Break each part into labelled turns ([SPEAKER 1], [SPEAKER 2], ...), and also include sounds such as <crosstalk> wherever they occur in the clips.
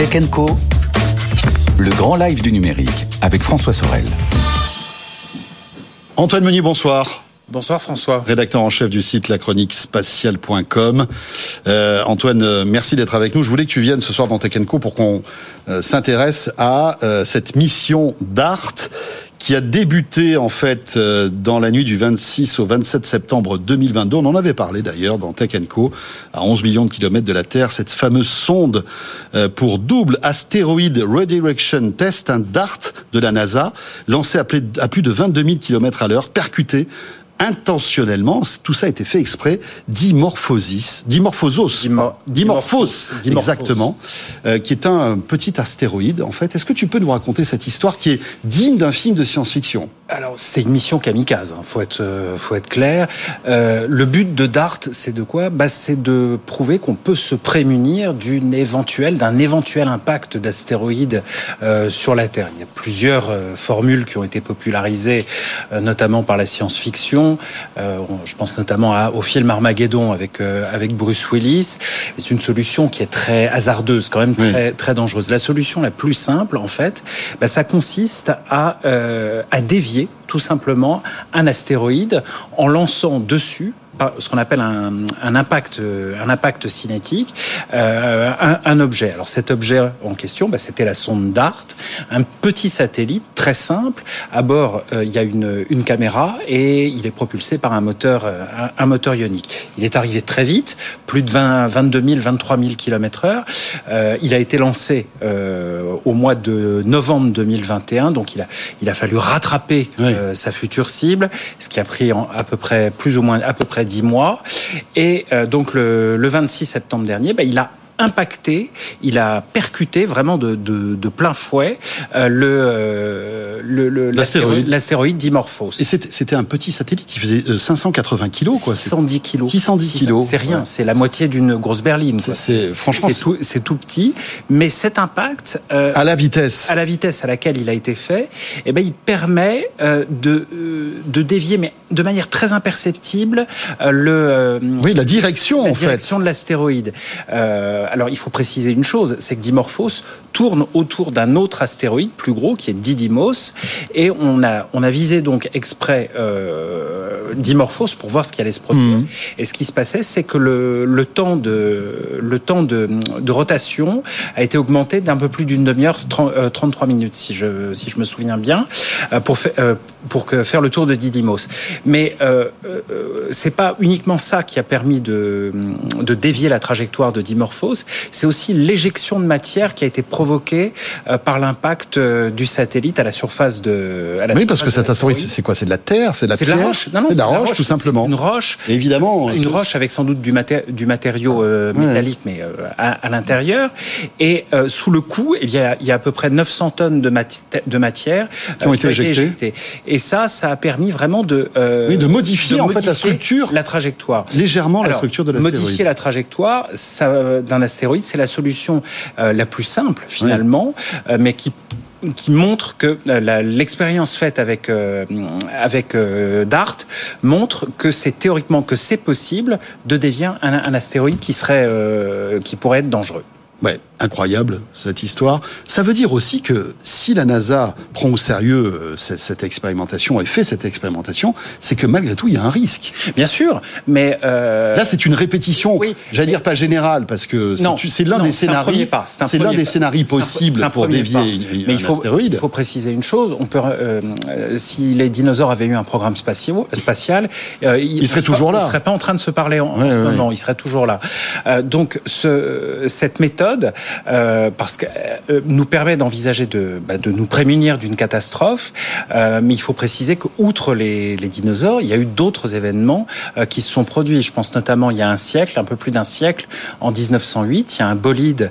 [SPEAKER 1] Tech Co, le grand live du numérique avec François Sorel.
[SPEAKER 2] Antoine Meunier, bonsoir.
[SPEAKER 3] Bonsoir François.
[SPEAKER 2] Rédacteur en chef du site lachroniquespatiale.com. Euh, Antoine, euh, merci d'être avec nous. Je voulais que tu viennes ce soir dans Tech Co pour qu'on euh, s'intéresse à euh, cette mission d'Art qui a débuté en fait euh, dans la nuit du 26 au 27 septembre 2022. On en avait parlé d'ailleurs dans Tech Co, à 11 millions de kilomètres de la Terre, cette fameuse sonde euh, pour double astéroïde redirection test, un DART de la NASA, lancé à plus de 22 000 kilomètres à l'heure, percuté intentionnellement, tout ça a été fait exprès, dimorphosis, dimorphosos, dimorphos, exactement, euh, qui est un petit astéroïde en fait. Est-ce que tu peux nous raconter cette histoire qui est digne d'un film de science-fiction?
[SPEAKER 3] Alors c'est une mission kamikaze, hein, faut être euh, faut être clair. Euh, le but de Dart, c'est de quoi? Bah, c'est de prouver qu'on peut se prémunir d'une éventuelle d'un éventuel impact d'astéroïdes euh, sur la Terre. Il y a plusieurs euh, formules qui ont été popularisées, euh, notamment par la science-fiction. je pense notamment à, au film Armageddon avec avec Bruce Willis. C'est une solution qui est très hasardeuse, quand même très oui. très dangereuse. La solution la plus simple, en fait, bah, ça consiste à à dévier tout simplement un astéroïde en lançant dessus ce qu'on appelle un, un, impact, un impact cinétique, euh, un, un, objet. Alors cet objet en question, bah, c'était la sonde DART, un petit satellite très simple. À bord, euh, il y a une, une, caméra et il est propulsé par un moteur, euh, un, moteur ionique. Il est arrivé très vite, plus de 20, 22 000, 23 000 km heure. Euh, il a été lancé euh, au mois de novembre 2021, donc il a, il a fallu rattraper oui. sa future cible, ce qui a pris en, à peu près plus ou moins à peu près 10 mois. Et euh, donc le, le, 26 septembre dernier, bah, il a impacté, il a percuté vraiment de, de, de plein fouet euh, le, euh, le l'astéroïde Dimorphos.
[SPEAKER 2] Et c'était un petit satellite qui faisait 580 kilos, quoi.
[SPEAKER 3] 610 kilos.
[SPEAKER 2] 610 kilos.
[SPEAKER 3] C'est rien, ouais. c'est la moitié d'une grosse berline.
[SPEAKER 2] C'est franchement
[SPEAKER 3] c'est tout, tout, petit, mais cet impact
[SPEAKER 2] euh, à la vitesse,
[SPEAKER 3] à la vitesse à laquelle il a été fait, eh ben il permet euh, de de dévier, mais de manière très imperceptible, le
[SPEAKER 2] oui la direction
[SPEAKER 3] la
[SPEAKER 2] en
[SPEAKER 3] direction
[SPEAKER 2] fait
[SPEAKER 3] de l'astéroïde. Euh, alors il faut préciser une chose, c'est que Dimorphos tourne autour d'un autre astéroïde plus gros qui est Didymos, et on a on a visé donc exprès euh, Dimorphos pour voir ce qui allait se produire. Mmh. Et ce qui se passait, c'est que le, le, temps de le temps de, de rotation a été augmenté d'un peu plus d'une demi-heure, 33 minutes si je si je me souviens bien, pour faire pour que, faire le tour de Didymos. Mais euh, euh, c'est pas uniquement ça qui a permis de, de dévier la trajectoire de Dimorphos, c'est aussi l'éjection de matière qui a été provoquée euh, par l'impact euh, du satellite à la surface de. À la
[SPEAKER 2] oui, parce que cet astéroïde, c'est quoi? C'est de la terre, c'est de la
[SPEAKER 3] pierre,
[SPEAKER 2] de
[SPEAKER 3] la roche. Non, non,
[SPEAKER 2] c'est de la roche,
[SPEAKER 3] roche,
[SPEAKER 2] tout simplement.
[SPEAKER 3] Une roche.
[SPEAKER 2] Et évidemment,
[SPEAKER 3] une roche avec sans doute du, maté du matériau euh, métallique, ouais. mais à, à l'intérieur. Et sous le coup, eh bien, il y a à peu près 900 tonnes de, mati de matière
[SPEAKER 2] qui ont, été, éjectées.
[SPEAKER 3] éjectées. Et ça, ça a permis vraiment de,
[SPEAKER 2] oui, de modifier,
[SPEAKER 3] de
[SPEAKER 2] en
[SPEAKER 3] modifier
[SPEAKER 2] fait la structure,
[SPEAKER 3] la trajectoire,
[SPEAKER 2] légèrement
[SPEAKER 3] Alors,
[SPEAKER 2] la structure de l'astéroïde.
[SPEAKER 3] Modifier la trajectoire d'un astéroïde, c'est la solution la plus simple finalement, euh, mais qui qui montre que euh, l'expérience faite avec euh, avec euh, Dart montre que c'est théoriquement que c'est possible de dévier un, un astéroïde qui serait euh, qui pourrait être dangereux.
[SPEAKER 2] Ouais, incroyable cette histoire. Ça veut dire aussi que si la NASA prend au sérieux euh, cette, cette, expérimentation et fait cette expérimentation, c'est que malgré tout il y a un risque.
[SPEAKER 3] Bien sûr, mais euh...
[SPEAKER 2] là c'est une répétition. Oui, j'allais dire pas générale parce que c'est l'un des scénarios. C'est l'un des scénarios possibles pour dévier une, une,
[SPEAKER 3] mais il faut,
[SPEAKER 2] astéroïde.
[SPEAKER 3] Il faut préciser une chose. On peut, euh, si les dinosaures avaient eu un programme spatial, spatial
[SPEAKER 2] euh, ils, il seraient toujours là.
[SPEAKER 3] Ils seraient pas en train de se parler en, ouais, en ce ouais. moment. Ils seraient toujours là. Euh, donc ce, cette méthode méthode parce que nous permet d'envisager de, bah, de nous prémunir d'une catastrophe. mais il faut préciser qu'outre les, les dinosaures, il y a eu d'autres événements qui se sont produits. Je pense notamment il y a un siècle, un peu plus d'un siècle, en 1908, il y a un bolide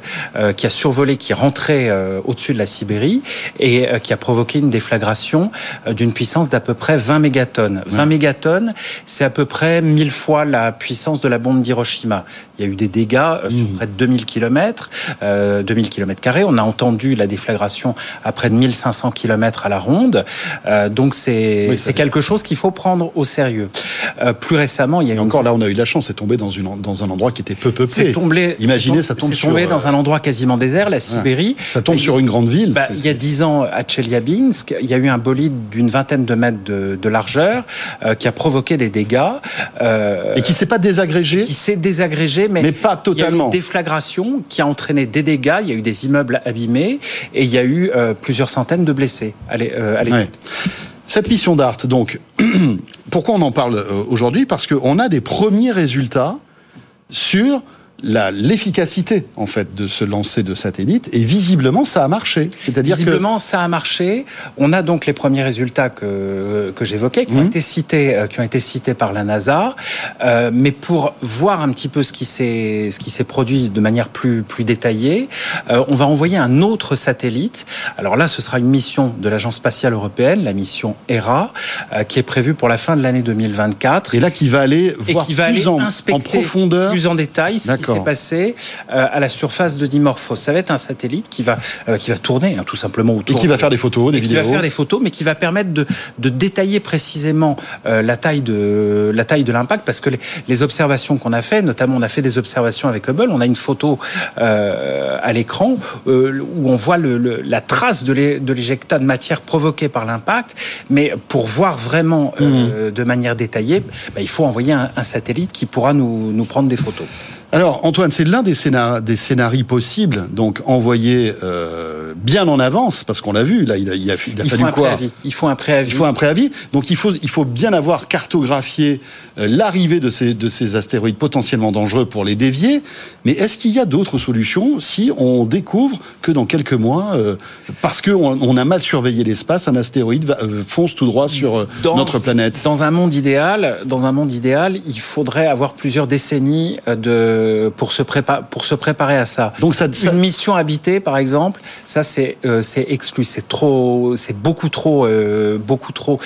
[SPEAKER 3] qui a survolé, qui est rentré au-dessus de la Sibérie et qui a provoqué une déflagration d'une puissance d'à peu près 20 mégatonnes. 20 mégatonnes, c'est à peu près 1000 fois la puissance de la bombe d'Hiroshima. Il y a eu des dégâts euh, sur mmh. près de 2000 km, euh, 2000 km carrés. On a entendu la déflagration à près de 1500 km à la ronde. Euh, donc c'est c'est quelque chose qu'il faut prendre au sérieux. Euh, plus récemment, il y a
[SPEAKER 2] Et encore là, on a eu de la chance, c'est tombé dans une dans un endroit qui était peu peuplé. C'est tombé. Imaginez, ça tombe
[SPEAKER 3] sur. tombé dans un endroit quasiment désert, la Sibérie.
[SPEAKER 2] Ça tombe sur une grande ville.
[SPEAKER 3] Bah, il y a dix ans à Tcheliabinsk, il y a eu un bolide d'une vingtaine de mètres de, de largeur qui a provoqué des dégâts.
[SPEAKER 2] Et qui s'est pas désagrégé
[SPEAKER 3] Qui s'est désagrégé, mais,
[SPEAKER 2] mais pas totalement. Il y a eu
[SPEAKER 3] une déflagration qui a entraîné des dégâts. Il y a eu des immeubles abîmés et il y a eu euh, plusieurs centaines de blessés. Allez, euh, allez.
[SPEAKER 2] Cette mission d'Art, donc, <clears throat> pourquoi on en parle aujourd'hui? Parce qu'on a des premiers résultats sur l'efficacité en fait de ce lancer de satellite et visiblement ça a marché.
[SPEAKER 3] C'est-à-dire visiblement ça a marché. On a donc les premiers résultats que que j'évoquais qui ont mmh. été cités euh, qui ont été cités par la NASA. Euh, mais pour voir un petit peu ce qui s'est ce qui s'est produit de manière plus plus détaillée, euh, on va envoyer un autre satellite. Alors là, ce sera une mission de l'agence spatiale européenne, la mission ERA, euh, qui est prévue pour la fin de l'année 2024.
[SPEAKER 2] Et là, qui va aller voir qui va plus aller en, en, profondeur,
[SPEAKER 3] plus en détail s'est passé euh, à la surface de Dimorphos. Ça va être un satellite qui va euh, qui va tourner hein, tout simplement autour.
[SPEAKER 2] Et qui va faire des photos, des vidéos.
[SPEAKER 3] Qui va faire des photos, mais qui va permettre de, de détailler précisément euh, la taille de la taille de l'impact, parce que les, les observations qu'on a fait, notamment on a fait des observations avec Hubble, on a une photo à l'écran où on voit le, la trace de l'éjecta de matière provoquée par l'impact, mais pour voir vraiment mmh. de manière détaillée, bah, il faut envoyer un, un satellite qui pourra nous, nous prendre des photos.
[SPEAKER 2] Alors Antoine, c'est l'un des, des scénarios possibles, donc envoyé euh, bien en avance, parce qu'on l'a vu, là il a, il a, il a
[SPEAKER 3] il
[SPEAKER 2] fallu quoi
[SPEAKER 3] Il faut un préavis.
[SPEAKER 2] Il faut un préavis. Donc il faut, il faut bien avoir cartographié euh, l'arrivée de ces, de ces astéroïdes potentiellement dangereux pour les dévier. Mais est-ce qu'il y a d'autres solutions si on découvre que dans quelques mois, euh, parce qu'on on a mal surveillé l'espace, un astéroïde va, euh, fonce tout droit sur dans, notre planète?
[SPEAKER 3] Dans un monde idéal, dans un monde idéal, il faudrait avoir plusieurs décennies de euh, pour se préparer pour se préparer à ça. Donc ça, une mission habitée par exemple, ça c'est euh, c'est exclu, c'est trop c'est beaucoup trop euh, beaucoup trop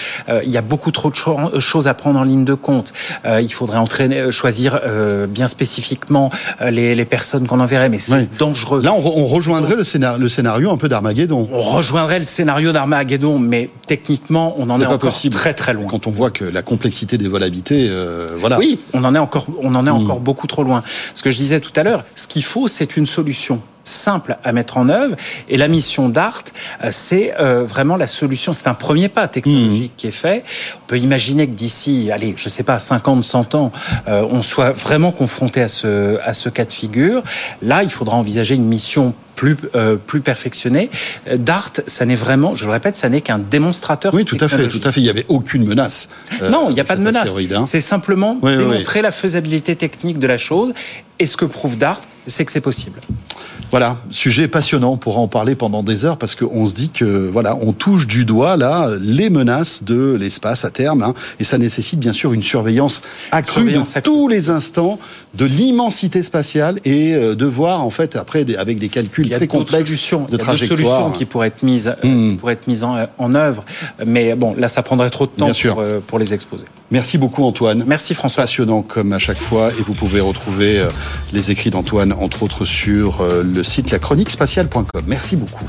[SPEAKER 3] il y a beaucoup trop de choses à prendre en ligne de compte. il faudrait entraîner choisir bien spécifiquement les, les personnes qu'on enverrait mais c'est dangereux.
[SPEAKER 2] Là on, on rejoindrait le scénario, le scénario un peu d'Armageddon.
[SPEAKER 3] On rejoindrait le scénario d'Armageddon mais techniquement on en est, encore possible. très très loin.
[SPEAKER 2] Quand on voit que la complexité des vols habités voilà.
[SPEAKER 3] Oui, on en est encore on en est hmm. encore beaucoup trop loin. Ce que je disais tout à l'heure, ce qu'il faut, c'est une solution simple à mettre en œuvre. Et la mission DART, euh, c'est euh, vraiment la solution. C'est un premier pas technologique mmh. qui est fait. On peut imaginer que d'ici, allez, je sais pas, 50, 100 ans, euh, on soit vraiment confronté à ce, à ce cas de figure. Là, il faudra envisager une mission plus euh, plus perfectionnée. Dart, ça n'est vraiment, je le répète, ça n'est qu'un démonstrateur.
[SPEAKER 2] Oui, tout à fait, tout à fait. Il n'y avait aucune menace.
[SPEAKER 3] non, il n'y a pas de menace. Hein. C'est simplement démontrer la faisabilité technique de la chose. Et ce que prouve Dart, c'est que c'est possible.
[SPEAKER 2] Voilà, sujet passionnant, on pourra en parler pendant des heures parce qu'on se dit que voilà, on touche du doigt là les menaces de l'espace à terme, hein, et ça nécessite bien sûr une surveillance accrue de tous les instants de l'immensité spatiale et euh, de voir en fait après avec des calculs très complexes
[SPEAKER 3] solutions,
[SPEAKER 2] de
[SPEAKER 3] il y a solutions qui pourraient être mises euh, hmm. pourraient être mises en, en, œuvre, mais bon là ça prendrait trop de temps pour, euh, pour, les exposer.
[SPEAKER 2] Merci beaucoup Antoine.
[SPEAKER 3] Merci François.
[SPEAKER 2] Passionnant comme à chaque fois et vous pouvez retrouver les écrits d'Antoine entre autres sur le site lachroniquespatiale.com. Merci beaucoup.